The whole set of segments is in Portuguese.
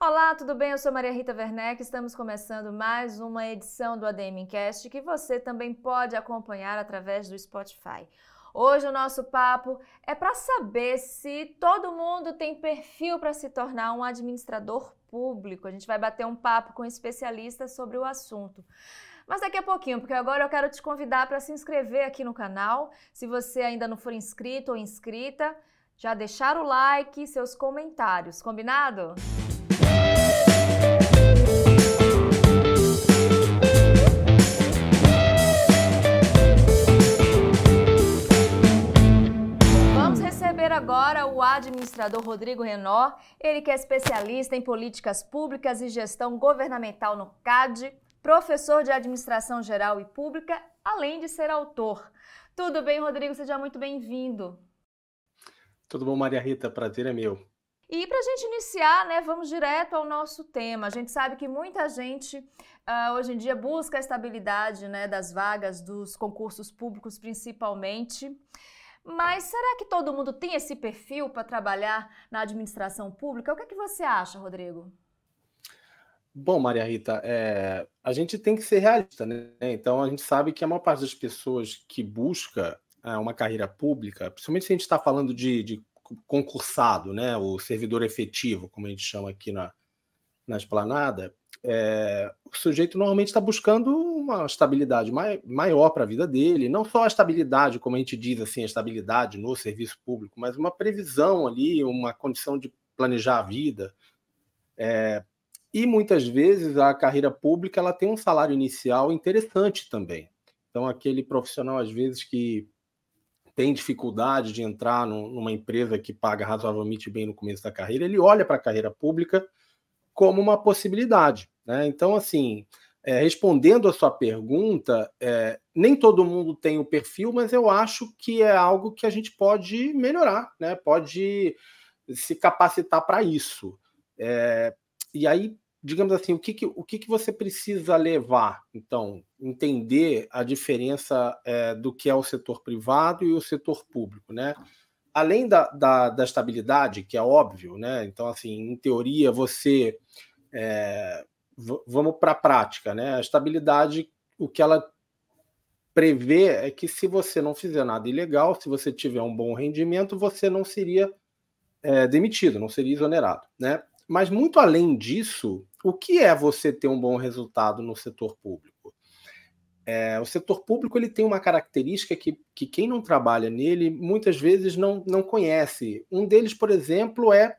Olá, tudo bem? Eu sou Maria Rita Werneck. Estamos começando mais uma edição do ADM Cast que você também pode acompanhar através do Spotify. Hoje o nosso papo é para saber se todo mundo tem perfil para se tornar um administrador público. A gente vai bater um papo com especialistas sobre o assunto. Mas daqui a pouquinho, porque agora eu quero te convidar para se inscrever aqui no canal. Se você ainda não for inscrito ou inscrita, já deixar o like e seus comentários, combinado? Vamos agora o administrador Rodrigo Renó, ele que é especialista em políticas públicas e gestão governamental no CAD, professor de administração geral e pública, além de ser autor. Tudo bem, Rodrigo? Seja muito bem-vindo. Tudo bom, Maria Rita? Prazer é meu. E para a gente iniciar, né, vamos direto ao nosso tema. A gente sabe que muita gente uh, hoje em dia busca a estabilidade né, das vagas dos concursos públicos, principalmente. Mas será que todo mundo tem esse perfil para trabalhar na administração pública? O que, é que você acha, Rodrigo? Bom, Maria Rita, é, a gente tem que ser realista, né? Então a gente sabe que a maior parte das pessoas que busca é, uma carreira pública, principalmente se a gente está falando de, de concursado, né, o servidor efetivo, como a gente chama aqui na, na esplanada, é, o sujeito normalmente está buscando uma estabilidade mai, maior para a vida dele, não só a estabilidade, como a gente diz assim, a estabilidade no serviço público, mas uma previsão ali, uma condição de planejar a vida. É, e muitas vezes a carreira pública ela tem um salário inicial interessante também. Então, aquele profissional, às vezes, que tem dificuldade de entrar numa empresa que paga razoavelmente bem no começo da carreira, ele olha para a carreira pública como uma possibilidade. Né? Então, assim, é, respondendo a sua pergunta, é, nem todo mundo tem o perfil, mas eu acho que é algo que a gente pode melhorar, né? pode se capacitar para isso. É, e aí, digamos assim, o que, que, o que, que você precisa levar? Então, entender a diferença é, do que é o setor privado e o setor público, né? Além da, da, da estabilidade, que é óbvio, né? Então, assim, em teoria, você. É, vamos para a prática, né? A estabilidade, o que ela prevê é que se você não fizer nada ilegal, se você tiver um bom rendimento, você não seria é, demitido, não seria exonerado, né? Mas muito além disso, o que é você ter um bom resultado no setor público? É, o setor público ele tem uma característica que, que quem não trabalha nele muitas vezes não, não conhece. Um deles, por exemplo, é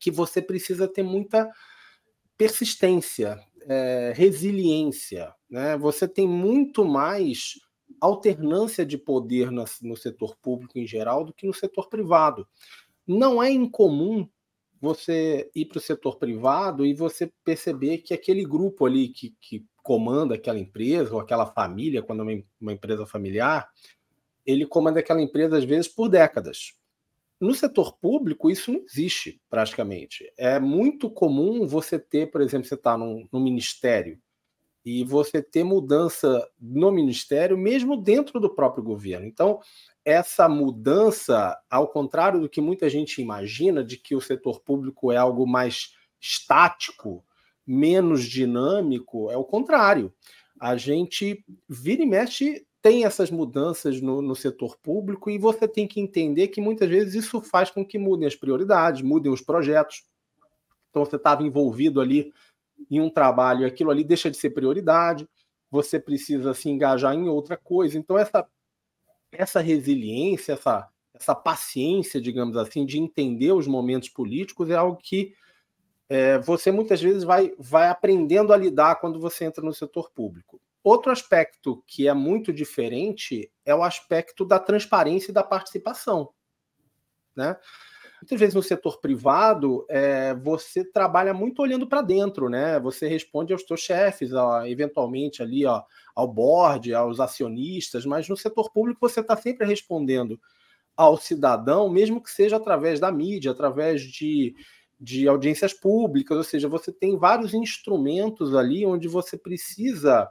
que você precisa ter muita persistência, é, resiliência. Né? Você tem muito mais alternância de poder no, no setor público em geral do que no setor privado. Não é incomum você ir para o setor privado e você perceber que aquele grupo ali que, que comanda aquela empresa, ou aquela família, quando é uma, uma empresa familiar, ele comanda aquela empresa às vezes por décadas. No setor público, isso não existe praticamente. É muito comum você ter, por exemplo, você está no ministério e você ter mudança no ministério, mesmo dentro do próprio governo. Então, essa mudança, ao contrário do que muita gente imagina, de que o setor público é algo mais estático, menos dinâmico, é o contrário. A gente vira e mexe tem essas mudanças no, no, setor público e você tem que entender que muitas vezes isso faz com que mudem as prioridades, mudem os projetos. Então você estava envolvido ali em um trabalho, aquilo ali deixa de ser prioridade, você precisa se engajar em outra coisa. Então essa essa resiliência, essa, essa paciência, digamos assim, de entender os momentos políticos é algo que é, você muitas vezes vai, vai aprendendo a lidar quando você entra no setor público. Outro aspecto que é muito diferente é o aspecto da transparência e da participação. Né? Muitas vezes no setor privado, é, você trabalha muito olhando para dentro, né? Você responde aos seus chefes, ó, eventualmente ali ó, ao board, aos acionistas, mas no setor público você está sempre respondendo ao cidadão, mesmo que seja através da mídia, através de, de audiências públicas, ou seja, você tem vários instrumentos ali onde você precisa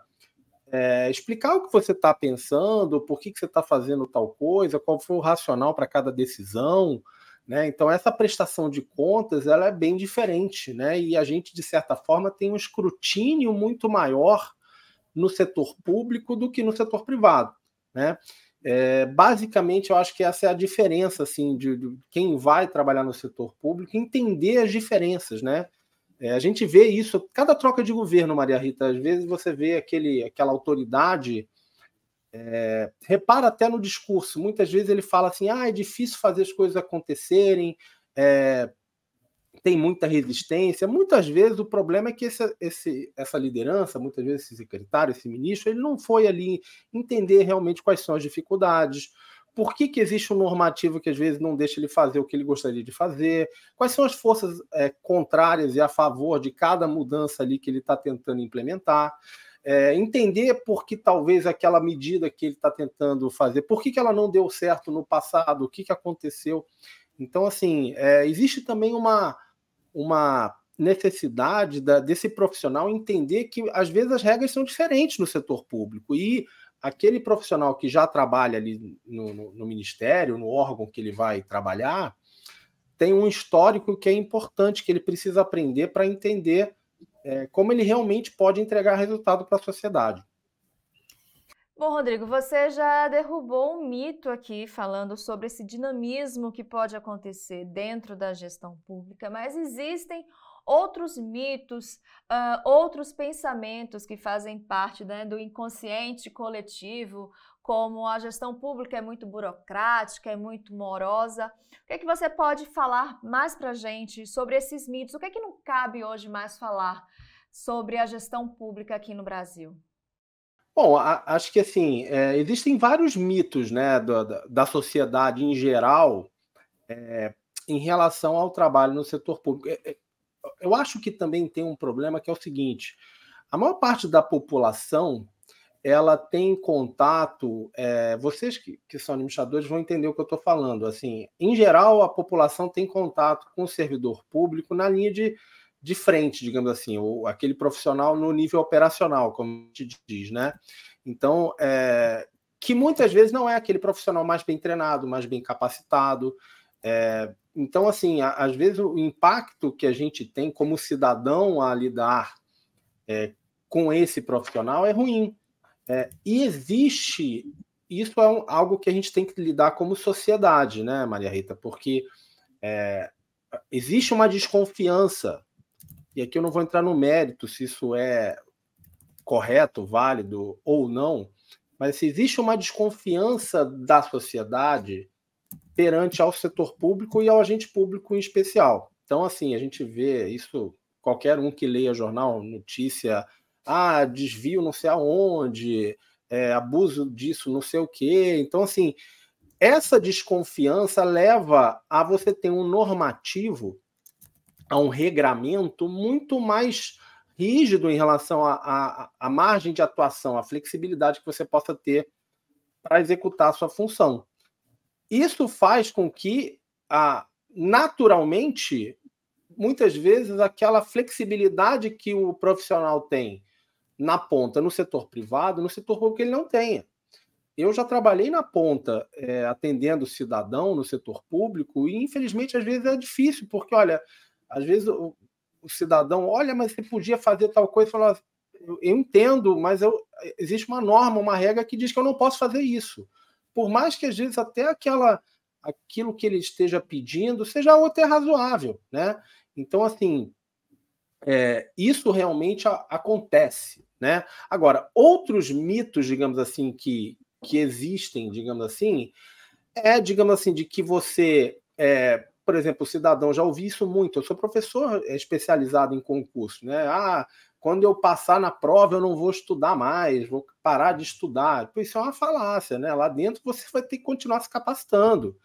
é, explicar o que você está pensando, por que, que você está fazendo tal coisa, qual foi o racional para cada decisão. Né? Então, essa prestação de contas ela é bem diferente, né? e a gente, de certa forma, tem um escrutínio muito maior no setor público do que no setor privado. Né? É, basicamente, eu acho que essa é a diferença assim, de, de, quem vai trabalhar no setor público, entender as diferenças. Né? É, a gente vê isso, cada troca de governo, Maria Rita, às vezes você vê aquele, aquela autoridade é, repara até no discurso, muitas vezes ele fala assim: ah, é difícil fazer as coisas acontecerem, é, tem muita resistência. Muitas vezes o problema é que esse, esse, essa liderança, muitas vezes esse secretário, esse ministro, ele não foi ali entender realmente quais são as dificuldades, por que, que existe um normativo que às vezes não deixa ele fazer o que ele gostaria de fazer, quais são as forças é, contrárias e a favor de cada mudança ali que ele está tentando implementar é, entender por que talvez aquela medida que ele está tentando fazer, por que, que ela não deu certo no passado, o que, que aconteceu. Então, assim, é, existe também uma, uma necessidade da, desse profissional entender que às vezes as regras são diferentes no setor público e aquele profissional que já trabalha ali no, no, no ministério, no órgão que ele vai trabalhar, tem um histórico que é importante, que ele precisa aprender para entender é, como ele realmente pode entregar resultado para a sociedade. Bom, Rodrigo, você já derrubou um mito aqui falando sobre esse dinamismo que pode acontecer dentro da gestão pública, mas existem outros mitos, uh, outros pensamentos que fazem parte né, do inconsciente coletivo, como a gestão pública é muito burocrática, é muito morosa. O que, é que você pode falar mais para gente sobre esses mitos? O que é que não cabe hoje mais falar sobre a gestão pública aqui no Brasil? Bom, a, acho que assim, é, existem vários mitos né, da, da sociedade em geral é, em relação ao trabalho no setor público. É, é, eu acho que também tem um problema que é o seguinte: a maior parte da população ela tem contato. É, vocês que, que, são administradores vão entender o que eu estou falando. Assim, em geral, a população tem contato com o servidor público na linha de, de frente, digamos assim, ou aquele profissional no nível operacional, como a gente diz, né? Então, é, que muitas vezes não é aquele profissional mais bem treinado, mais bem capacitado. É, então, assim, a, às vezes o impacto que a gente tem como cidadão a lidar é, com esse profissional é ruim. É, e existe, isso é um, algo que a gente tem que lidar como sociedade, né, Maria Rita? Porque é, existe uma desconfiança, e aqui eu não vou entrar no mérito se isso é correto, válido ou não, mas se existe uma desconfiança da sociedade perante ao setor público e ao agente público em especial. Então, assim, a gente vê isso, qualquer um que leia jornal, notícia ah, desvio não sei aonde, é, abuso disso, não sei o quê. Então, assim, essa desconfiança leva a você ter um normativo, a um regramento muito mais rígido em relação à margem de atuação, à flexibilidade que você possa ter para executar a sua função. Isso faz com que, a, naturalmente, muitas vezes, aquela flexibilidade que o profissional tem na ponta no setor privado, no setor público ele não tenha. Eu já trabalhei na ponta é, atendendo cidadão no setor público e infelizmente às vezes é difícil, porque olha, às vezes o, o cidadão, olha, mas você podia fazer tal coisa, fala, eu, eu entendo, mas eu, existe uma norma, uma regra que diz que eu não posso fazer isso. Por mais que às vezes até aquela aquilo que ele esteja pedindo seja até razoável, né? Então assim, é, isso realmente a, acontece. Né? Agora, outros mitos, digamos assim, que, que existem, digamos assim, é, digamos assim, de que você, é, por exemplo, o cidadão, já ouvi isso muito, eu sou professor especializado em concurso, né? Ah, quando eu passar na prova eu não vou estudar mais, vou parar de estudar. Isso é uma falácia, né? Lá dentro você vai ter que continuar se capacitando.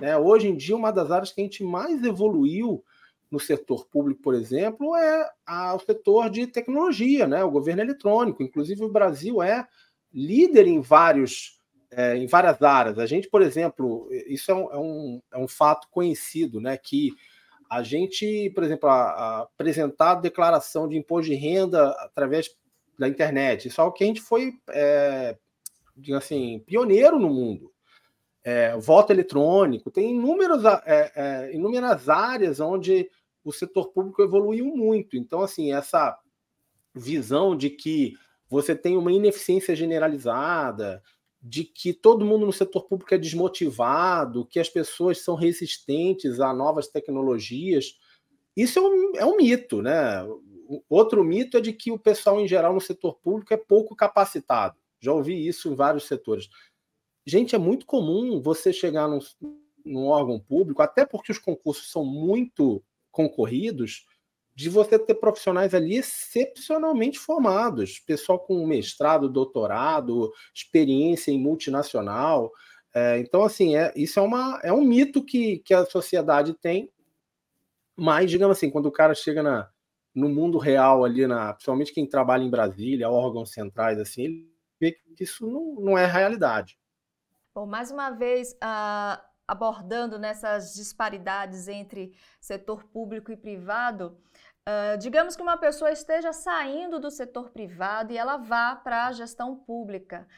Né? Hoje em dia, uma das áreas que a gente mais evoluiu no setor público, por exemplo, é a, o setor de tecnologia, né? o governo eletrônico. Inclusive, o Brasil é líder em vários é, em várias áreas. A gente, por exemplo, isso é um, é um, é um fato conhecido, né? Que a gente, por exemplo, a, a apresentar declaração de imposto de renda através da internet, isso é que a gente foi, é, assim, pioneiro no mundo. é, voto eletrônico, tem inúmeros, é, é, inúmeras áreas onde o setor público evoluiu muito. Então, assim, essa visão de que você tem uma ineficiência generalizada, de que todo mundo no setor público é desmotivado, que as pessoas são resistentes a novas tecnologias. Isso é um, é um mito, né? Outro mito é de que o pessoal em geral no setor público é pouco capacitado. Já ouvi isso em vários setores. Gente, é muito comum você chegar num, num órgão público, até porque os concursos são muito concorridos, de você ter profissionais ali excepcionalmente formados, pessoal com mestrado, doutorado, experiência em multinacional. É, então, assim, é, isso é, uma, é um mito que, que a sociedade tem, mas, digamos assim, quando o cara chega na, no mundo real ali, na, principalmente quem trabalha em Brasília, órgãos centrais, assim, ele vê que isso não, não é realidade. Bom, mais uma vez, uh, abordando nessas disparidades entre setor público e privado, Uh, digamos que uma pessoa esteja saindo do setor privado e ela vá para a gestão pública.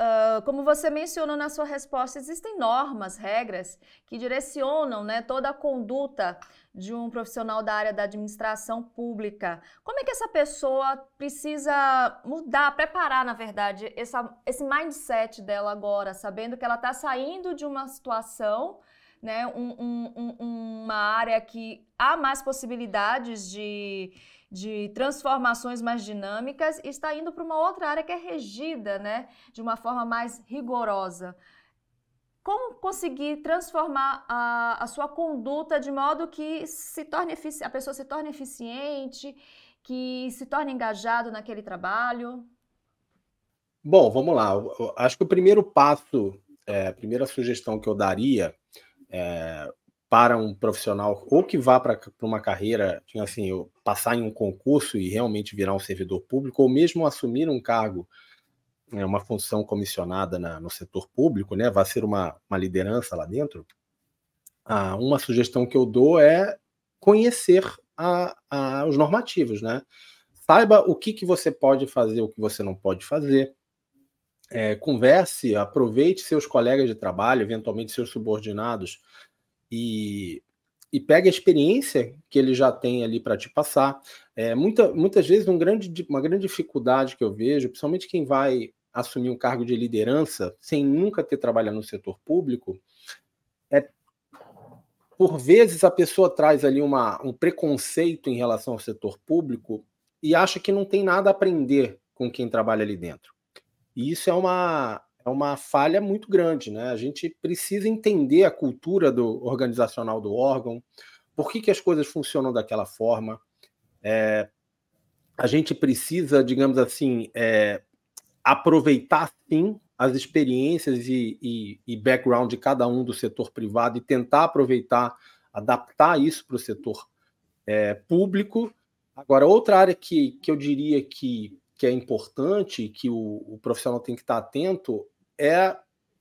Uh, como você mencionou na sua resposta, existem normas, regras que direcionam né, toda a conduta de um profissional da área da administração pública. Como é que essa pessoa precisa mudar, preparar, na verdade, essa, esse mindset dela agora, sabendo que ela está saindo de uma situação né, um, um, uma área que há mais possibilidades de, de transformações mais dinâmicas e está indo para uma outra área que é regida né, de uma forma mais rigorosa. Como conseguir transformar a, a sua conduta de modo que se torne a pessoa se torne eficiente, que se torne engajado naquele trabalho? Bom, vamos lá. Eu acho que o primeiro passo, é, a primeira sugestão que eu daria é, para um profissional ou que vá para uma carreira, assim, passar em um concurso e realmente virar um servidor público, ou mesmo assumir um cargo, né, uma função comissionada na, no setor público, né, vai ser uma, uma liderança lá dentro, ah, uma sugestão que eu dou é conhecer a, a, os normativos, né? Saiba o que, que você pode fazer, o que você não pode fazer. É, converse, aproveite seus colegas de trabalho, eventualmente seus subordinados, e, e pegue a experiência que ele já tem ali para te passar. É, muita, muitas vezes, um grande, uma grande dificuldade que eu vejo, principalmente quem vai assumir um cargo de liderança sem nunca ter trabalhado no setor público, é por vezes a pessoa traz ali uma, um preconceito em relação ao setor público e acha que não tem nada a aprender com quem trabalha ali dentro. E isso é uma, é uma falha muito grande, né? A gente precisa entender a cultura do organizacional do órgão, por que, que as coisas funcionam daquela forma. É, a gente precisa, digamos assim, é, aproveitar sim as experiências e, e, e, background de cada um do setor privado e tentar aproveitar, adaptar isso para o setor é, público. Agora, outra área que, que eu diria que, que é importante, que o, o profissional tem que estar atento, é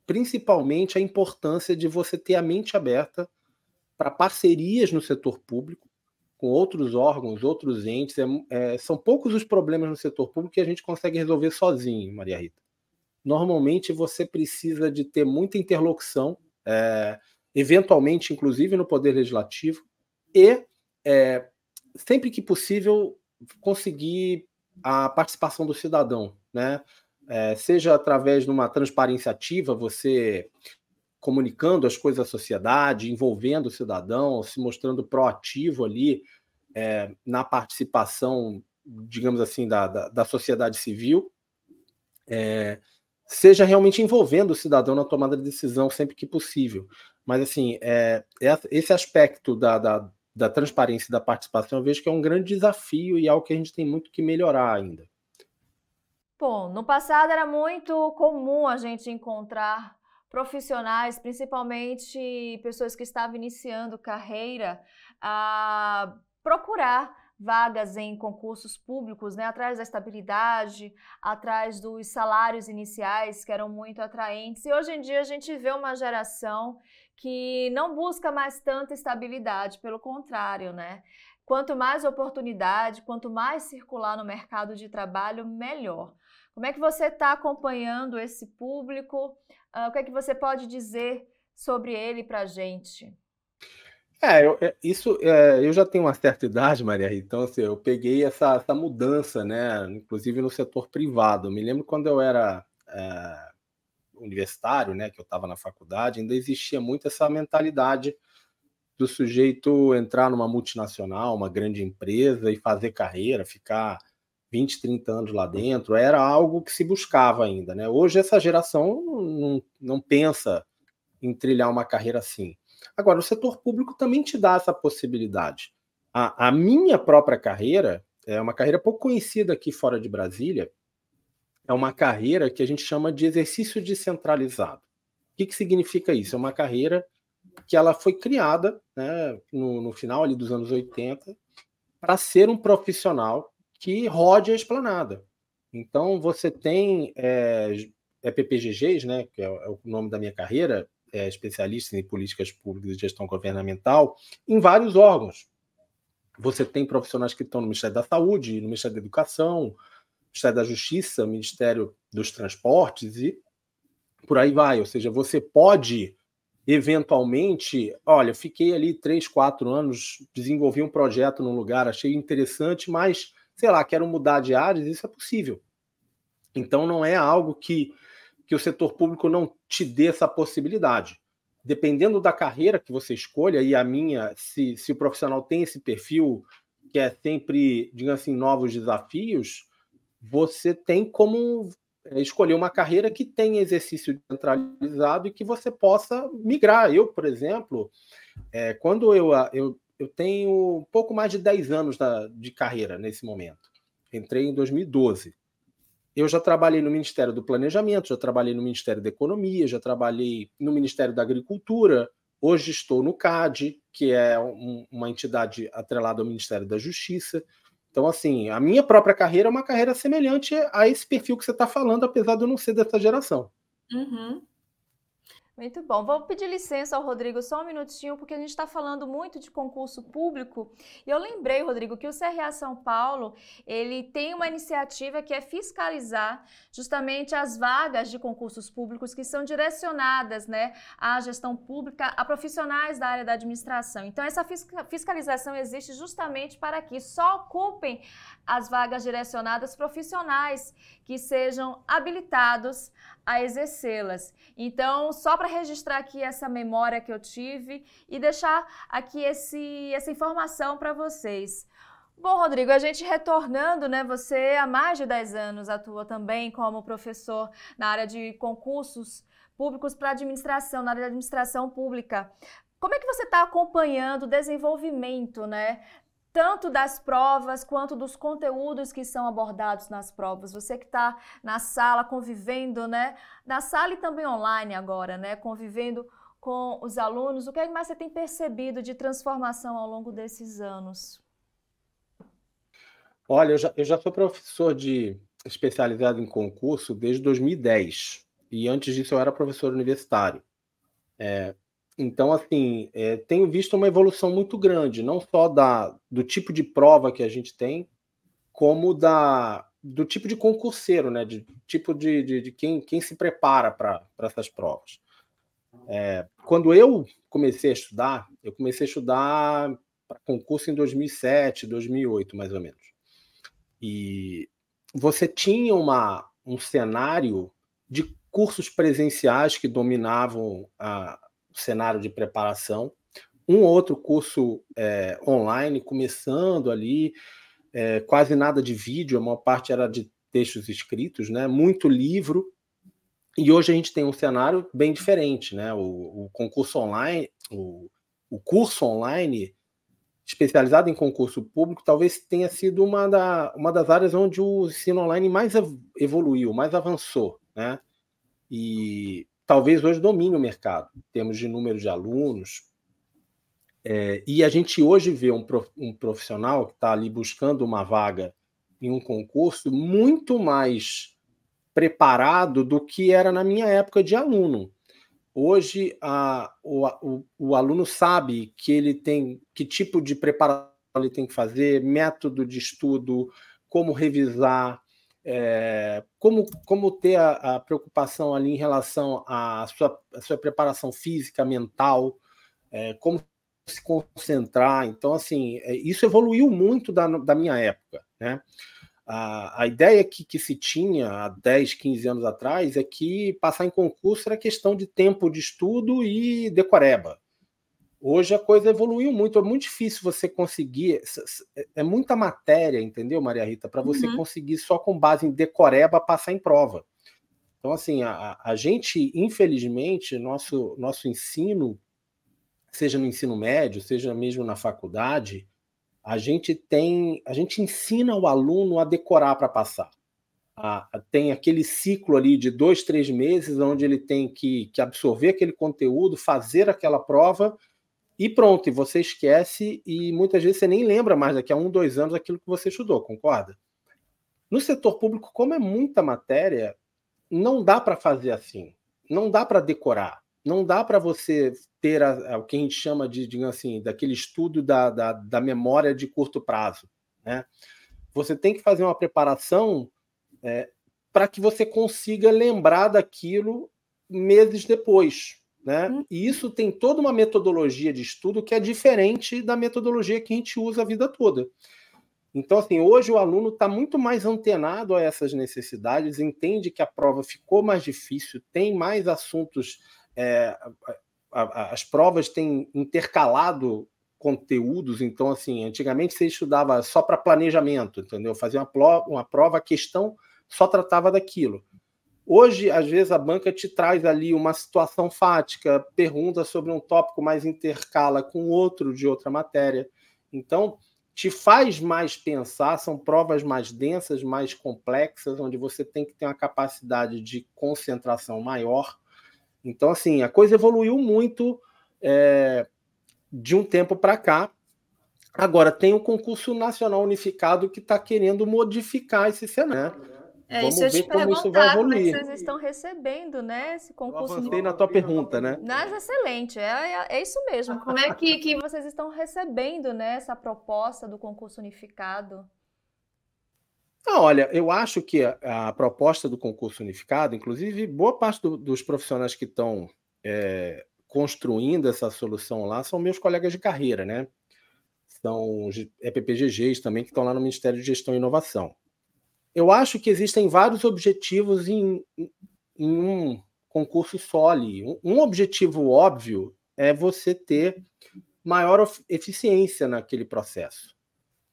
principalmente a importância de você ter a mente aberta para parcerias no setor público com outros órgãos, outros entes. É, é, são poucos os problemas no setor público que a gente consegue resolver sozinho, Maria Rita. Normalmente você precisa de ter muita interlocução, é, eventualmente, inclusive no Poder Legislativo, e é, sempre que possível conseguir a participação do cidadão, né? é, seja através de uma transparência ativa, você comunicando as coisas à sociedade, envolvendo o cidadão, se mostrando proativo ali é, na participação, digamos assim, da, da, da sociedade civil, é, seja realmente envolvendo o cidadão na tomada de decisão sempre que possível. Mas, assim, é, é esse aspecto da, da, da transparência e da participação eu vejo que é um grande desafio e algo que a gente tem muito que melhorar ainda. Bom, no passado era muito comum a gente encontrar profissionais, principalmente pessoas que estavam iniciando carreira, a procurar vagas em concursos públicos, né, atrás da estabilidade, atrás dos salários iniciais que eram muito atraentes. E hoje em dia a gente vê uma geração que não busca mais tanta estabilidade, pelo contrário, né? Quanto mais oportunidade, quanto mais circular no mercado de trabalho, melhor. Como é que você está acompanhando esse público? Uh, o que é que você pode dizer sobre ele para a gente? É, eu, é, isso é, eu já tenho uma certa idade, Maria Rita, então assim, eu peguei essa, essa mudança, né? Inclusive no setor privado. Eu me lembro quando eu era é, universitário, né? Que eu estava na faculdade, ainda existia muito essa mentalidade do sujeito entrar numa multinacional, uma grande empresa e fazer carreira, ficar 20, 30 anos lá dentro, era algo que se buscava ainda, né? Hoje essa geração não, não pensa em trilhar uma carreira assim. Agora, o setor público também te dá essa possibilidade. A, a minha própria carreira é uma carreira pouco conhecida aqui fora de Brasília, é uma carreira que a gente chama de exercício descentralizado. O que, que significa isso? É uma carreira que ela foi criada né, no, no final ali dos anos 80 para ser um profissional que rode a esplanada. Então, você tem é, é PPGGs, né, que é, é o nome da minha carreira, é especialista em políticas públicas e gestão governamental, em vários órgãos. Você tem profissionais que estão no Ministério da Saúde, no Ministério da Educação, Ministério da Justiça, Ministério dos Transportes e por aí vai. Ou seja, você pode eventualmente, olha, fiquei ali três, quatro anos, desenvolvi um projeto num lugar, achei interessante, mas sei lá, quero mudar de áreas, isso é possível. Então não é algo que, que o setor público não te dê essa possibilidade. Dependendo da carreira que você escolha, e a minha, se, se o profissional tem esse perfil que é sempre, digamos assim, novos desafios, você tem como é, escolher uma carreira que tenha exercício centralizado e que você possa migrar. Eu, por exemplo, é, quando eu, eu, eu tenho um pouco mais de 10 anos da, de carreira nesse momento. Entrei em 2012. Eu já trabalhei no Ministério do Planejamento, já trabalhei no Ministério da Economia, já trabalhei no Ministério da Agricultura. Hoje estou no CAD, que é um, uma entidade atrelada ao Ministério da Justiça. Então, assim, a minha própria carreira é uma carreira semelhante a esse perfil que você está falando, apesar de eu não ser dessa geração. Uhum. Muito bom. Vou pedir licença ao Rodrigo só um minutinho, porque a gente está falando muito de concurso público. E eu lembrei, Rodrigo, que o CRA São Paulo ele tem uma iniciativa que é fiscalizar justamente as vagas de concursos públicos que são direcionadas né, à gestão pública, a profissionais da área da administração. Então, essa fiscalização existe justamente para que só ocupem as vagas direcionadas profissionais que sejam habilitados a exercê-las. Então, só para registrar aqui essa memória que eu tive e deixar aqui esse, essa informação para vocês. Bom, Rodrigo, a gente retornando, né? Você há mais de 10 anos atua também como professor na área de concursos públicos para administração, na área de administração pública. Como é que você está acompanhando o desenvolvimento né, tanto das provas quanto dos conteúdos que são abordados nas provas. Você que está na sala convivendo, né? Na sala e também online agora, né? Convivendo com os alunos. O que é mais você tem percebido de transformação ao longo desses anos? Olha, eu já, eu já sou professor de especializado em concurso desde 2010. E antes disso eu era professor universitário. É, então, assim, é, tenho visto uma evolução muito grande, não só da, do tipo de prova que a gente tem, como da, do tipo de concurseiro, né? De tipo de, de, de quem, quem se prepara para essas provas. É, quando eu comecei a estudar, eu comecei a estudar para concurso em 2007, 2008, mais ou menos. E você tinha uma, um cenário de cursos presenciais que dominavam a, cenário de preparação, um outro curso é, online começando ali, é, quase nada de vídeo, a maior parte era de textos escritos, né? Muito livro. E hoje a gente tem um cenário bem diferente, né? O, o concurso online, o, o curso online especializado em concurso público talvez tenha sido uma, da, uma das áreas onde o ensino online mais evoluiu, mais avançou, né? E talvez hoje domine o mercado, em termos de número de alunos. É, e a gente hoje vê um, um profissional que está ali buscando uma vaga em um concurso muito mais preparado do que era na minha época de aluno. Hoje a, o, o, o aluno sabe que ele tem que tipo de preparação ele tem que fazer, método de estudo, como revisar, é, como, como ter a, a, preocupação ali em relação à sua, à sua preparação física, mental, é, como se concentrar. Então, assim, é, isso evoluiu muito da, da minha época, né? A, a ideia que, que se tinha há 10, 15 anos atrás é que passar em concurso era questão de tempo de estudo e decoreba. Hoje a coisa evoluiu muito, é muito difícil você conseguir. É, é muita matéria, entendeu, Maria Rita, para você uhum. conseguir só com base em decoreba passar em prova. Então, assim, a, a gente, infelizmente, nosso, nosso ensino, seja no ensino médio, seja mesmo na faculdade, a gente tem. A gente ensina o aluno a decorar para passar. A, tem aquele ciclo ali de dois, três meses, onde ele tem que, que absorver aquele conteúdo, fazer aquela prova e pronto, e você esquece e muitas vezes você nem lembra mais daqui a um, dois anos aquilo que você estudou, concorda? No setor público, como é muita matéria, não dá para fazer assim, não dá para decorar, não dá para você ter a, a, o que a gente chama de, digamos assim, daquele estudo da, da, da memória de curto prazo, né? Você tem que fazer uma preparação é, para que você consiga lembrar daquilo meses depois, né? Hum. E isso tem toda uma metodologia de estudo que é diferente da metodologia que a gente usa a vida toda. Então, assim, hoje o aluno está muito mais antenado a essas necessidades, entende que a prova ficou mais difícil, tem mais assuntos, é, a, a, as provas têm intercalado conteúdos, então, assim, antigamente você estudava só para planejamento, entendeu? Fazia uma, uma prova, a questão só tratava daquilo. Hoje, às vezes, a banca te traz ali uma situação fática, pergunta sobre um tópico, mais intercala com outro de outra matéria. Então, te faz mais pensar, são provas mais densas, mais complexas, onde você tem que ter uma capacidade de concentração maior. Então, assim, a coisa evoluiu muito é, de um tempo para cá. Agora, tem o concurso nacional unificado que está querendo modificar esse cenário. É, Vamos isso ver como isso vai evoluir. Como é vocês estão recebendo, né, esse concurso? Eu avancei na tua pergunta, né? Mas excelente, é, é, é, isso mesmo. Como é que, que vocês estão recebendo, né, essa proposta do concurso unificado? Ah, olha, eu acho que a, a, proposta do concurso unificado, inclusive, boa parte do, dos profissionais que estão é, construindo essa solução lá são meus colegas de carreira, né? São EPPGGs também que estão lá no Ministério de Gestão e Inovação eu acho que existem vários objetivos em, em um concurso soli. Um objetivo óbvio é você ter maior eficiência naquele processo.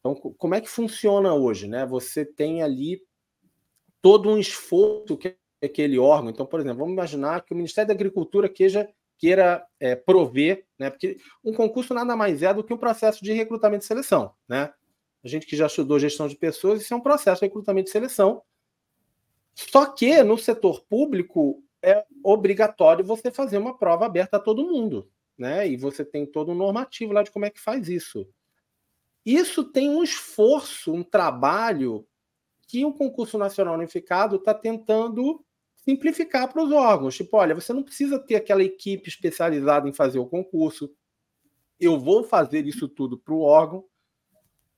Então, como é que funciona hoje? Né? Você tem ali todo um esforço que aquele órgão. Então, por exemplo, vamos imaginar que o Ministério da Agricultura queira, queira é, prover, né? porque um concurso nada mais é do que um processo de recrutamento e seleção. Né? A gente que já estudou gestão de pessoas, isso é um processo de recrutamento e seleção. Só que no setor público é obrigatório você fazer uma prova aberta a todo mundo, né? E você tem todo um normativo lá de como é que faz isso. Isso tem um esforço, um trabalho que o concurso nacional unificado está tentando simplificar para os órgãos. Tipo, olha, você não precisa ter aquela equipe especializada em fazer o concurso. Eu vou fazer isso tudo para o órgão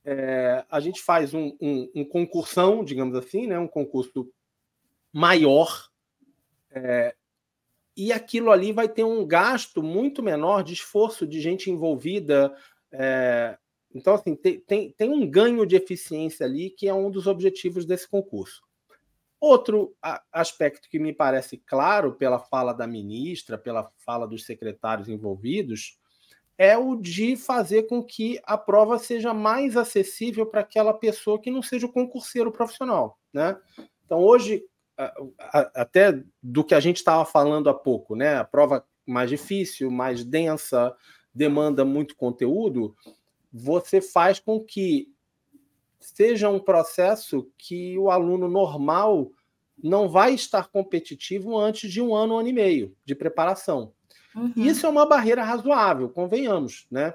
é, a gente faz um, um, um, concursão, digamos assim, né, um concurso maior, é, e aquilo ali vai ter um gasto muito menor de esforço de gente envolvida. É, então, assim, tem, tem, tem um ganho de eficiência ali que é um dos objetivos desse concurso. Outro aspecto que me parece claro pela fala da ministra, pela fala dos secretários envolvidos, é o de fazer com que a prova seja mais acessível para aquela pessoa que não seja o concurseiro profissional, né? Então hoje até do que a gente estava falando há pouco, né? A prova mais difícil, mais densa, demanda muito conteúdo, você faz com que seja um processo que o aluno normal não vai estar competitivo antes de um ano, um ano e meio de preparação. Uhum. Isso é uma barreira razoável, convenhamos, né?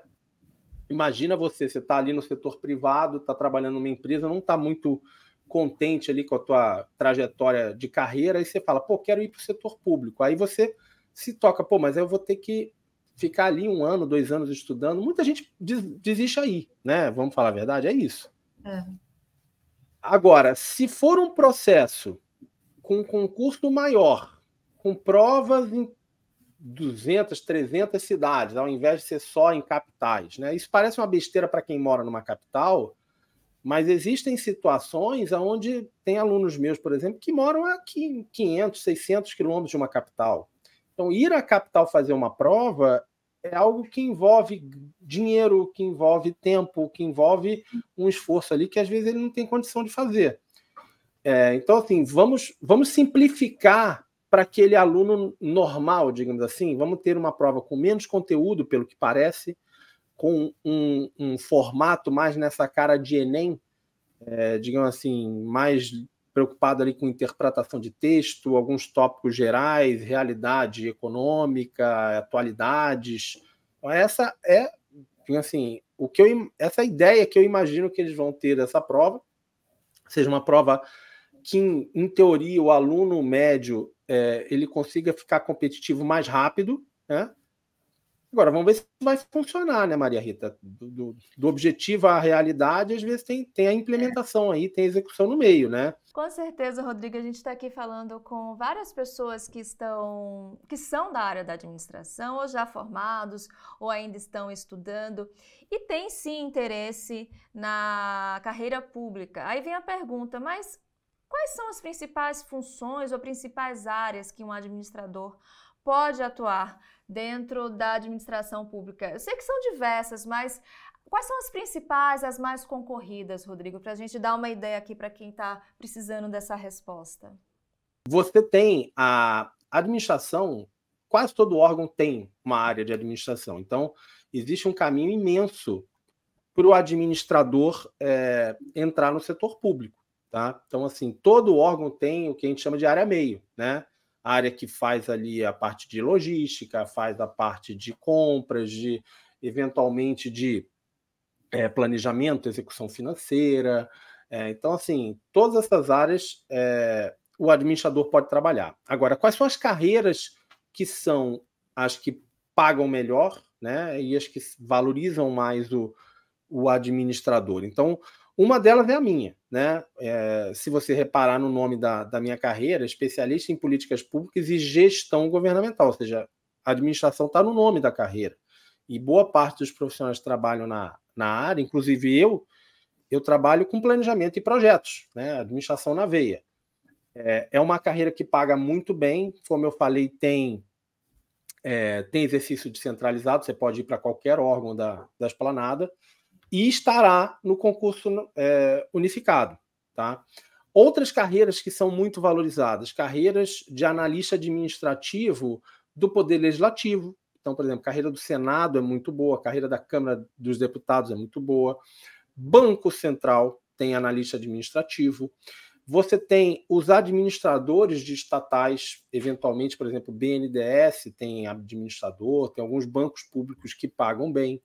Imagina você, você está ali no setor privado, está trabalhando numa empresa, não está muito contente ali com a tua trajetória de carreira, e você fala, pô, quero ir para o setor público. Aí você se toca, pô, mas eu vou ter que ficar ali um ano, dois anos estudando. Muita gente desiste aí, né? Vamos falar a verdade, é isso. É. Agora, se for um processo com um concurso maior, com provas em 200, 300 cidades, ao invés de ser só em capitais, né? Isso parece uma besteira para quem mora numa capital, mas existem situações onde tem alunos meus, por exemplo, que moram aqui 500, 600 quilômetros de uma capital. Então, ir à capital fazer uma prova é algo que envolve dinheiro, que envolve tempo, que envolve um esforço ali que às vezes ele não tem condição de fazer. É, então, assim, vamos, vamos simplificar para aquele aluno normal, digamos assim. Vamos ter uma prova com menos conteúdo, pelo que parece, com um, um formato mais nessa cara de Enem, é, digamos assim, mais preocupado ali com interpretação de texto, alguns tópicos gerais, realidade econômica, atualidades. Então, essa é, assim, o que eu, essa ideia que eu imagino que eles vão ter dessa prova, seja uma prova que, em, em teoria, o aluno médio é, ele consiga ficar competitivo mais rápido, né? Agora, vamos ver se vai funcionar, né, Maria Rita? Do, do, objetivo à realidade, às vezes tem, tem a implementação aí, tem a execução no meio, né? Com certeza, Rodrigo, a gente está aqui falando com várias pessoas que estão, que são da área da administração, ou já formados, ou ainda estão estudando, e tem sim interesse na carreira pública. Aí vem a pergunta, mas quais são as principais funções ou principais áreas que um administrador pode atuar dentro da administração pública? Eu sei que são diversas, mas quais são as principais, as mais concorridas, Rodrigo, para a gente dar uma ideia aqui para quem está precisando dessa resposta? Você tem a administração, quase todo órgão tem uma área de administração. Então, existe um caminho imenso para o administrador é, entrar no setor público. Tá? Então, assim, todo órgão tem o que a gente chama de área meio, né? a área que faz ali a parte de logística, faz a parte de compras, de eventualmente de é, planejamento, execução financeira. É, então, assim, todas essas áreas é, o administrador pode trabalhar. Agora, quais são as carreiras que são as que pagam melhor, né? E as que valorizam mais o, o administrador? Então, uma delas é a minha, né? É, se você reparar no nome da, da minha carreira, especialista em políticas públicas e gestão governamental, ou seja, a administração está no nome da carreira. E boa parte dos profissionais que trabalham na, na área, inclusive eu, eu trabalho com planejamento e projetos, né? Administração na veia. É, é uma carreira que paga muito bem, como eu falei, tem é, tem exercício descentralizado, você pode ir para qualquer órgão da, da esplanada e estará no concurso é, unificado. Tá? Outras carreiras que são muito valorizadas, carreiras de analista administrativo do Poder Legislativo. Então, por exemplo, carreira do Senado é muito boa, carreira da Câmara dos Deputados é muito boa. Banco Central tem analista administrativo. Você tem os administradores de estatais, eventualmente, por exemplo, BNDES tem administrador, tem alguns bancos públicos que pagam bem.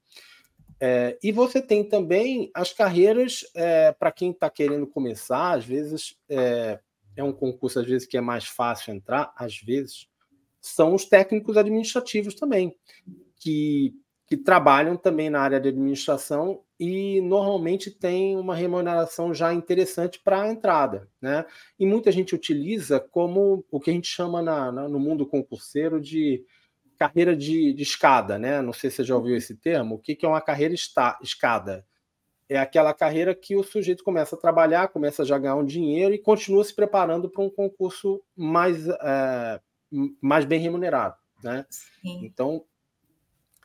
É, e você tem também as carreiras é, para quem está querendo começar, às vezes é, é, um concurso às vezes que é mais fácil entrar, às vezes são os técnicos administrativos também, que, que trabalham também na área de administração e normalmente tem uma remuneração já interessante para a entrada, né? E muita gente utiliza como o que a gente chama na, na, no mundo concurseiro de carreira de, de, escada, né? Não sei se você já ouviu esse termo. O que, que é uma carreira esta, escada? É aquela carreira que o sujeito começa a trabalhar, começa a já ganhar um dinheiro e continua se preparando para um concurso mais, é, mais bem remunerado, né? Sim. Então,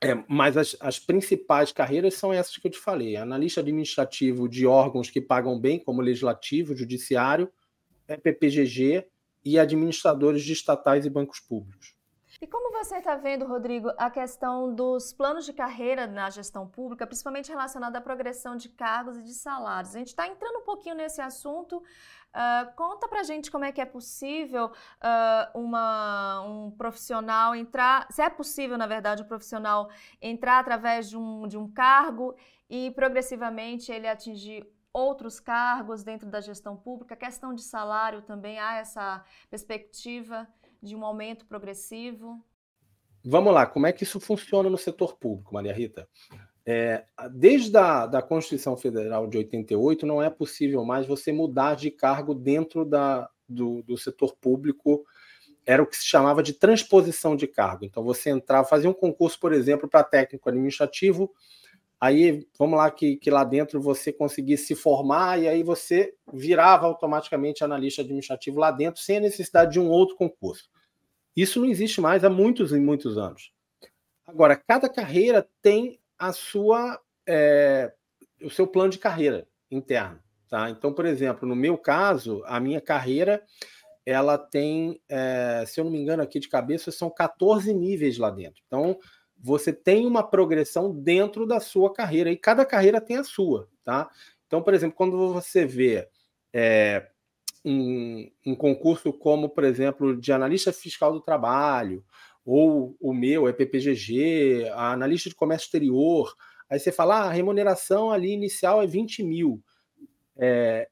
é, mas as, as principais carreiras são essas que eu te falei: analista administrativo de órgãos que pagam bem, como legislativo, judiciário, PPGG e administradores de estatais e bancos públicos. E como você está vendo, Rodrigo, a questão dos planos de carreira na gestão pública, principalmente relacionada à progressão de cargos e de salários? A gente está entrando um pouquinho nesse assunto. Uh, conta pra gente como é que é possível uh, uma, um profissional entrar, se é possível, na verdade, um profissional entrar através de um, de um cargo e progressivamente ele atingir outros cargos dentro da gestão pública, questão de salário também, há essa perspectiva de um aumento progressivo? Vamos lá, como é que isso funciona no setor público, Maria Rita? É, desde a da Constituição Federal de 88, não é possível mais você mudar de cargo dentro da, do, do setor público. Era o que se chamava de transposição de cargo. Então, você entrava, fazia um concurso, por exemplo, para técnico administrativo, aí vamos lá que, que lá dentro você conseguisse se formar e aí você virava automaticamente analista administrativo lá dentro sem a necessidade de um outro concurso. Isso não existe mais há muitos e muitos anos. Agora, cada carreira tem a sua é, o seu plano de carreira interno, tá? Então, por exemplo, no meu caso, a minha carreira ela tem, é, se eu não me engano aqui de cabeça, são 14 níveis lá dentro. Então, você tem uma progressão dentro da sua carreira e cada carreira tem a sua, tá? Então, por exemplo, quando você vê é, um, um, concurso como, por exemplo, de analista fiscal do trabalho, ou o meu é PPGG, analista de comércio exterior, aí você fala, ah, a remuneração ali inicial é 20 mil. É,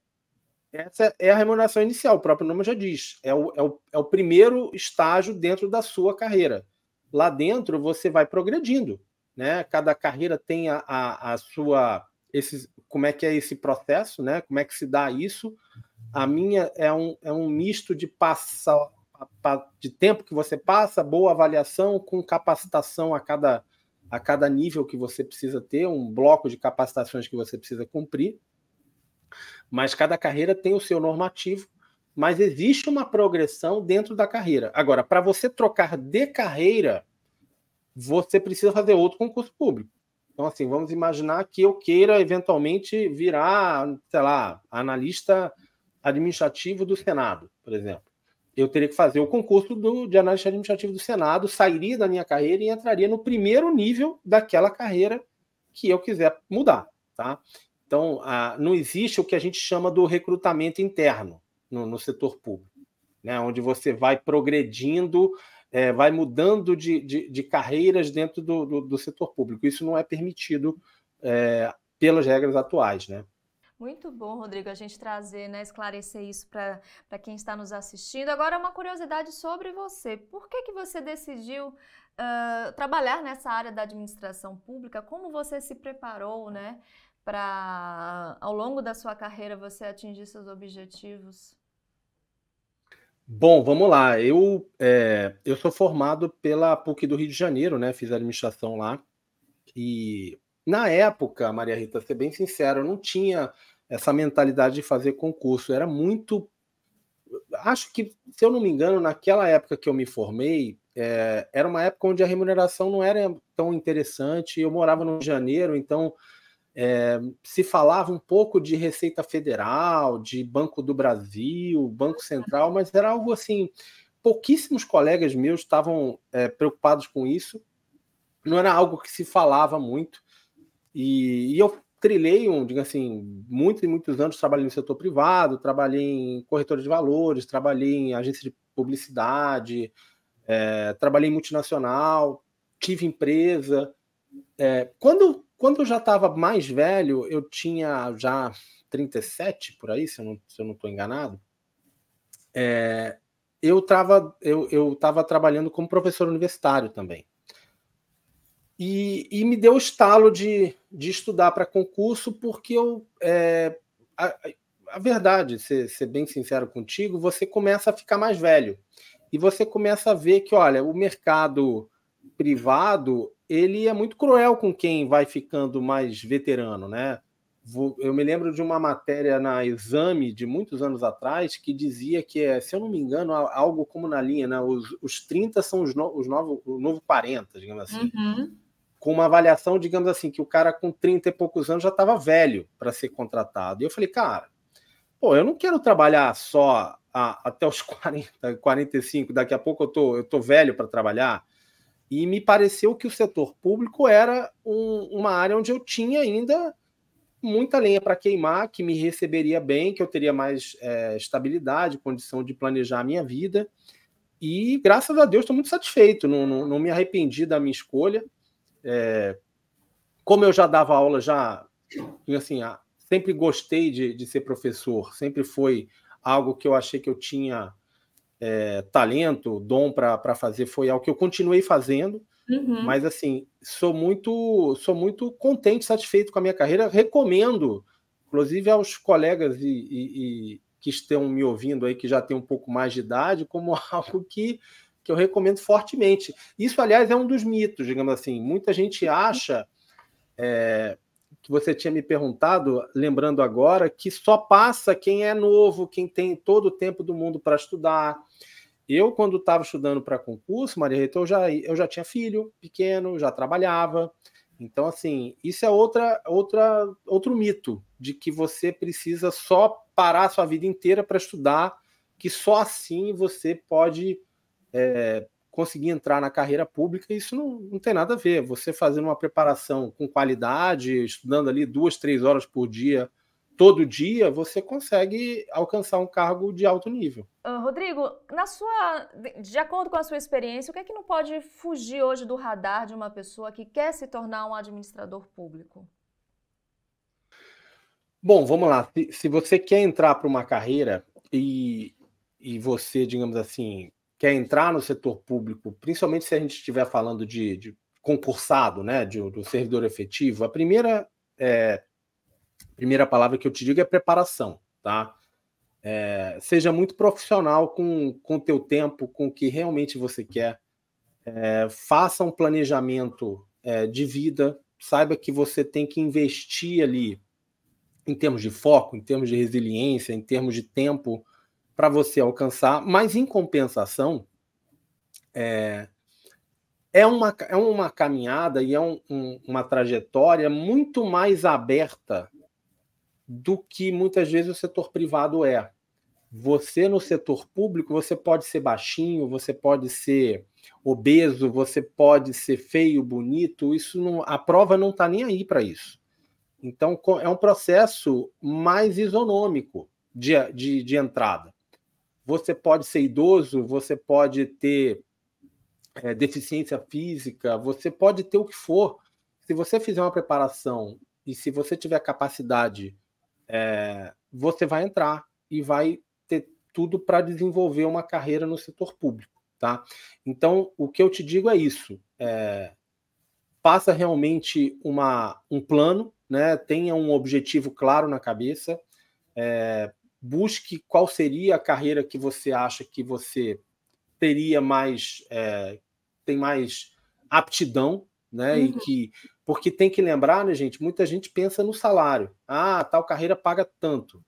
essa é a remuneração inicial, o próprio nome já diz. É o, é o, é o primeiro estágio dentro da sua carreira lá dentro você vai progredindo, né? Cada carreira tem a, a, a sua esse, como é que é esse processo, né? Como é que se dá isso? A minha é um, é um misto de passar de tempo que você passa, boa avaliação com capacitação a cada a cada nível que você precisa ter, um bloco de capacitações que você precisa cumprir. Mas cada carreira tem o seu normativo mas existe uma progressão dentro da carreira. Agora, para você trocar de carreira, você precisa fazer outro concurso público. Então, assim, vamos imaginar que eu queira eventualmente virar, sei lá, analista administrativo do Senado, por exemplo. Eu teria que fazer o concurso do, de analista administrativo do Senado, sairia da minha carreira e entraria no primeiro nível daquela carreira que eu quiser mudar, tá? Então, não existe o que a gente chama do recrutamento interno no, no setor público, né? onde você vai progredindo, é, vai mudando de, de, de carreiras dentro do, do, do, setor público. Isso não é permitido é, pelas regras atuais. Né? Muito bom, Rodrigo, a gente trazer, né, esclarecer isso para quem está nos assistindo. Agora, uma curiosidade sobre você. Por que, que você decidiu uh, trabalhar nessa área da administração pública? Como você se preparou, né, para, ao longo da sua carreira, você atingir seus objetivos? Bom, vamos lá. Eu, é, eu sou formado pela PUC do Rio de Janeiro, né? Fiz administração lá. E na época, Maria Rita, ser bem sincero, eu não tinha essa mentalidade de fazer concurso. Era muito. Acho que, se eu não me engano, naquela época que eu me formei, é, era uma época onde a remuneração não era tão interessante. Eu morava no Rio de Janeiro, então é, se falava um pouco de Receita Federal, de Banco do Brasil, Banco Central, mas era algo assim. Pouquíssimos colegas meus estavam é, preocupados com isso. Não era algo que se falava muito. E, e eu trilhei, um, diga assim, muitos e muitos anos trabalhei no setor privado, trabalhei em corretora de valores, trabalhei em agência de publicidade, é, trabalhei em multinacional, tive empresa. É, quando quando eu já estava mais velho, eu tinha já 37 por aí, se eu não estou enganado, é, eu estava eu, eu tava trabalhando como professor universitário também. E, e me deu o estalo de, de estudar para concurso, porque eu. É, a, a, verdade, ser, ser bem sincero contigo, você começa a ficar mais velho. E você começa a ver que, olha, o mercado privado ele é muito cruel com quem vai ficando mais veterano, né? Eu me lembro de uma matéria na Exame de muitos anos atrás que dizia que, é, se eu não me engano, algo como na linha, né? Os, os 30 são os, no, os novo, o novo 40, digamos assim. Uhum. Com uma avaliação, digamos assim, que o cara com 30 e poucos anos já estava velho para ser contratado. E eu falei, cara, pô, eu não quero trabalhar só a, até os 40, 45, daqui a pouco eu tô, eu tô velho para trabalhar e me pareceu que o setor público era um, uma área onde eu tinha ainda muita lenha para queimar, que me receberia bem, que eu teria mais é, estabilidade, condição de planejar a minha vida. E graças a Deus estou muito satisfeito, não, não, não, me arrependi da minha escolha. É, como eu já dava aula, já assim, sempre gostei de, de ser professor, sempre foi algo que eu achei que eu tinha é, talento, dom para fazer, foi algo que eu continuei fazendo. Uhum. Mas assim, sou muito, sou muito contente, satisfeito com a minha carreira. Recomendo, inclusive aos colegas e, e, e que estão me ouvindo aí, que já tem um pouco mais de idade, como algo que, que eu recomendo fortemente. Isso, aliás, é um dos mitos, digamos assim. Muita gente acha é, que você tinha me perguntado, lembrando agora, que só passa quem é novo, quem tem todo o tempo do mundo para estudar. Eu, quando estava estudando para concurso, Maria Rita, eu já, eu já tinha filho pequeno, já trabalhava. Então, assim, isso é outra, outra, outro mito de que você precisa só parar a sua vida inteira para estudar, que só assim você pode é, conseguir entrar na carreira pública. Isso não, não tem nada a ver. Você fazendo uma preparação com qualidade, estudando ali duas, três horas por dia todo dia, você consegue alcançar um cargo de alto nível. Uh, Rodrigo, na sua, de acordo com a sua experiência, o que é que não pode fugir hoje do radar de uma pessoa que quer se tornar um administrador público? Bom, vamos lá. Se, se você quer entrar para uma carreira e, e você, digamos assim, quer entrar no setor público, principalmente se a gente estiver falando de, de concursado, né, de, do servidor efetivo, a primeira é, primeira palavra que eu te digo é preparação, tá? É, seja muito profissional com o teu tempo, com o que realmente você quer. É, faça um planejamento é, de vida, saiba que você tem que investir ali em termos de foco, em termos de resiliência, em termos de tempo para você alcançar, mas em compensação, é, é, uma, é uma caminhada e é um, um, uma trajetória muito mais aberta do que muitas vezes o setor privado é. Você no setor público, você pode ser baixinho, você pode ser obeso, você pode ser feio, bonito, isso não, a prova não está nem aí para isso. Então é um processo mais isonômico de, de, de entrada. Você pode ser idoso, você pode ter é, deficiência física, você pode ter o que for. Se você fizer uma preparação e se você tiver capacidade é, você vai entrar e vai ter tudo para desenvolver uma carreira no setor público, tá? Então, o que eu te digo é isso: é, faça realmente uma, um plano, né? Tenha um objetivo claro na cabeça, é, busque qual seria a carreira que você acha que você teria mais é, tem mais aptidão, né? Uhum. E que porque tem que lembrar, né, gente? Muita gente pensa no salário. Ah, tal carreira paga tanto.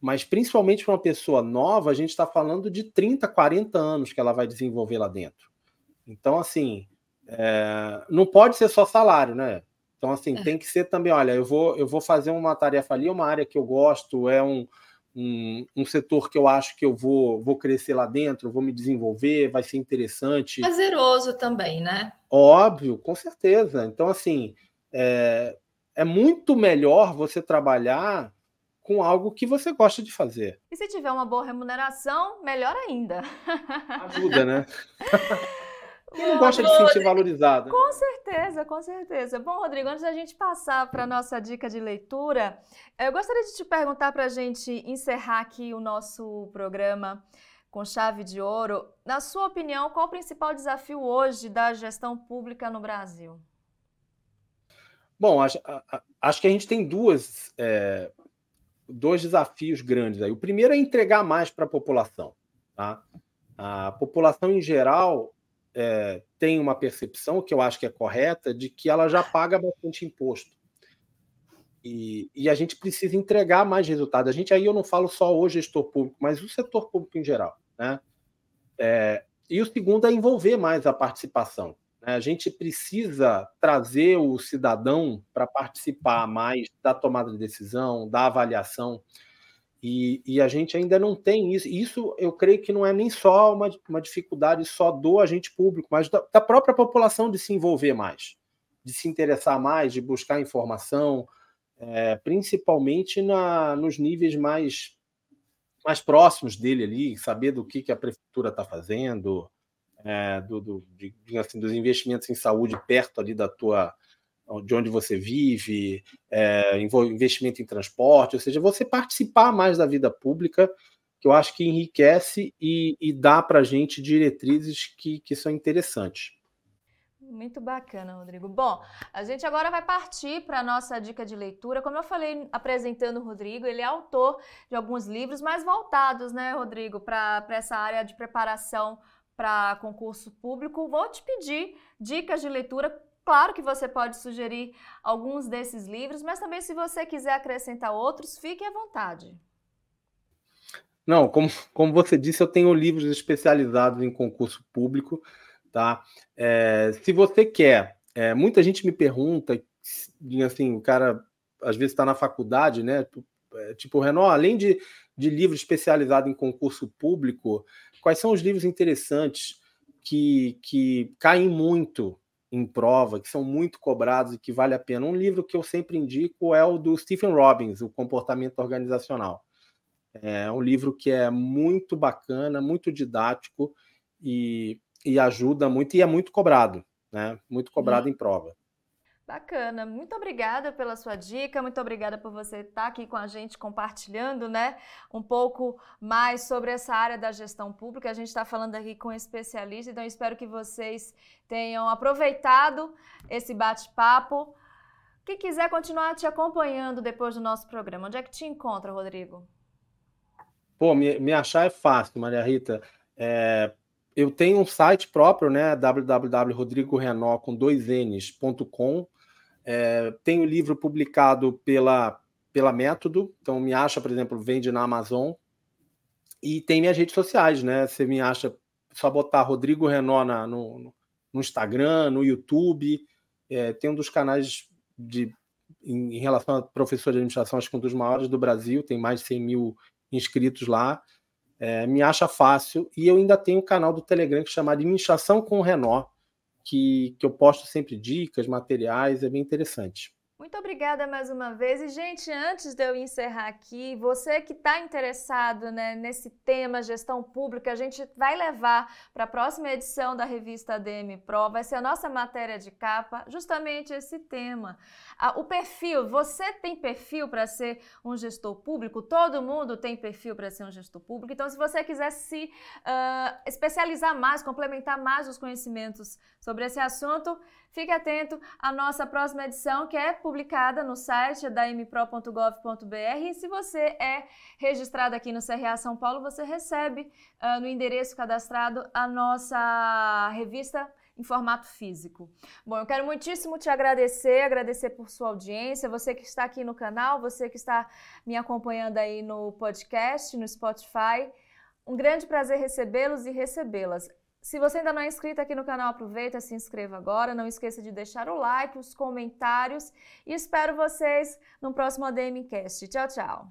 Mas principalmente para uma pessoa nova, a gente está falando de 30, 40 anos que ela vai desenvolver lá dentro. Então, assim, é... não pode ser só salário, né? Então, assim, é. tem que ser também, olha, eu vou, eu vou fazer uma tarefa ali, uma área que eu gosto, é um, um, um, setor que eu acho que eu vou, vou crescer lá dentro, vou me desenvolver, vai ser interessante. Prazeroso também, né? Óbvio, com certeza. Então, assim, é, é muito melhor você trabalhar com algo que você gosta de fazer. E se tiver uma boa remuneração, melhor ainda. Ajuda, né? Quem não gosta de se sentir valorizado? Com certeza, com certeza. Bom, Rodrigo, antes da gente passar para a nossa dica de leitura, eu gostaria de te perguntar para a gente encerrar aqui o nosso programa com chave de ouro. Na sua opinião, qual o principal desafio hoje da gestão pública no Brasil? Bom, acho, acho que a gente tem duas, é, dois desafios grandes aí. O primeiro é entregar mais para a população. Tá? A população em geral é, tem uma percepção, que eu acho que é correta, de que ela já paga bastante imposto. E, e, a gente precisa entregar mais resultado. A gente aí eu não falo só o gestor público, mas o setor público em geral. Né? É, e o segundo é envolver mais a participação. Né? A gente precisa trazer o cidadão para participar mais da tomada de decisão, da avaliação. E, e, a gente ainda não tem isso. Isso eu creio que não é nem só uma, uma dificuldade só do agente público, mas da, da, própria população de se envolver mais, de se interessar mais, de buscar informação, é, principalmente na, nos níveis mais, mais próximos dele ali, saber do que, que a prefeitura está fazendo, é, do, do de, assim, dos investimentos em saúde perto ali da tua de onde você vive, é, investimento em transporte, ou seja, você participar mais da vida pública, que eu acho que enriquece e, e dá para a gente diretrizes que, que são interessantes. Muito bacana, Rodrigo. Bom, a gente agora vai partir para a nossa dica de leitura. Como eu falei apresentando o Rodrigo, ele é autor de alguns livros mais voltados, né, Rodrigo, para essa área de preparação para concurso público. Vou te pedir dicas de leitura. Claro que você pode sugerir alguns desses livros, mas também se você quiser acrescentar outros, fique à vontade. Não, como, como você disse, eu tenho livros especializados em concurso público, tá? É, se você quer, é, muita gente me pergunta, assim, o cara às vezes está na faculdade, né? É, tipo, Renan, além de, de livro especializado em concurso público, quais são os livros interessantes que, que caem muito em prova, que são muito cobrados e que vale a pena? Um livro que eu sempre indico é o do Stephen Robbins, O Comportamento Organizacional. É um livro que é muito bacana, muito didático e, e ajuda muito, e é muito cobrado, né? Muito cobrado uhum. em prova. Bacana, muito obrigada pela sua dica, muito obrigada por você estar aqui com a gente compartilhando, né, um pouco mais sobre essa área da gestão pública. A gente está falando aqui com especialista, então espero que vocês tenham aproveitado esse bate-papo. Quem quiser continuar te acompanhando depois do nosso programa, onde é que te encontra, Rodrigo? Pô, me, me achar é fácil, Maria Rita. É, eu tenho um site próprio, né? www.rodrigorenó com dois N's.com. É, tenho livro publicado pela, pela Método, então me acha, por exemplo, vende na Amazon. E tem minhas redes sociais, né? Você me acha, só botar Rodrigo Renó na, no, no Instagram, no YouTube. É, tem um dos canais de, em, em relação a professor de administração, acho que um dos maiores do Brasil, tem mais de 100 mil inscritos lá. É, me acha fácil. E eu ainda tenho um canal do Telegram que chama Administração com o Renó, que, que eu posto sempre dicas, materiais, é bem interessante. Muito obrigada mais uma vez. E, gente, antes de eu encerrar aqui, você que está interessado né, nesse tema gestão pública, a gente vai levar para a próxima edição da revista ADM Pro, vai ser a nossa matéria de capa, justamente esse tema. Ah, o perfil, você tem perfil para ser um gestor público? Todo mundo tem perfil para ser um gestor público. Então, se você quiser se uh, especializar mais, complementar mais os conhecimentos sobre esse assunto, Fique atento à nossa próxima edição, que é publicada no site da mpro.gov.br. E se você é registrado aqui no CRA São Paulo, você recebe uh, no endereço cadastrado a nossa revista em formato físico. Bom, eu quero muitíssimo te agradecer, agradecer por sua audiência, você que está aqui no canal, você que está me acompanhando aí no podcast, no Spotify. Um grande prazer recebê-los e recebê-las. Se você ainda não é inscrito aqui no canal, aproveita, e se inscreva agora. Não esqueça de deixar o like, os comentários e espero vocês no próximo ADMcast. Tchau, tchau.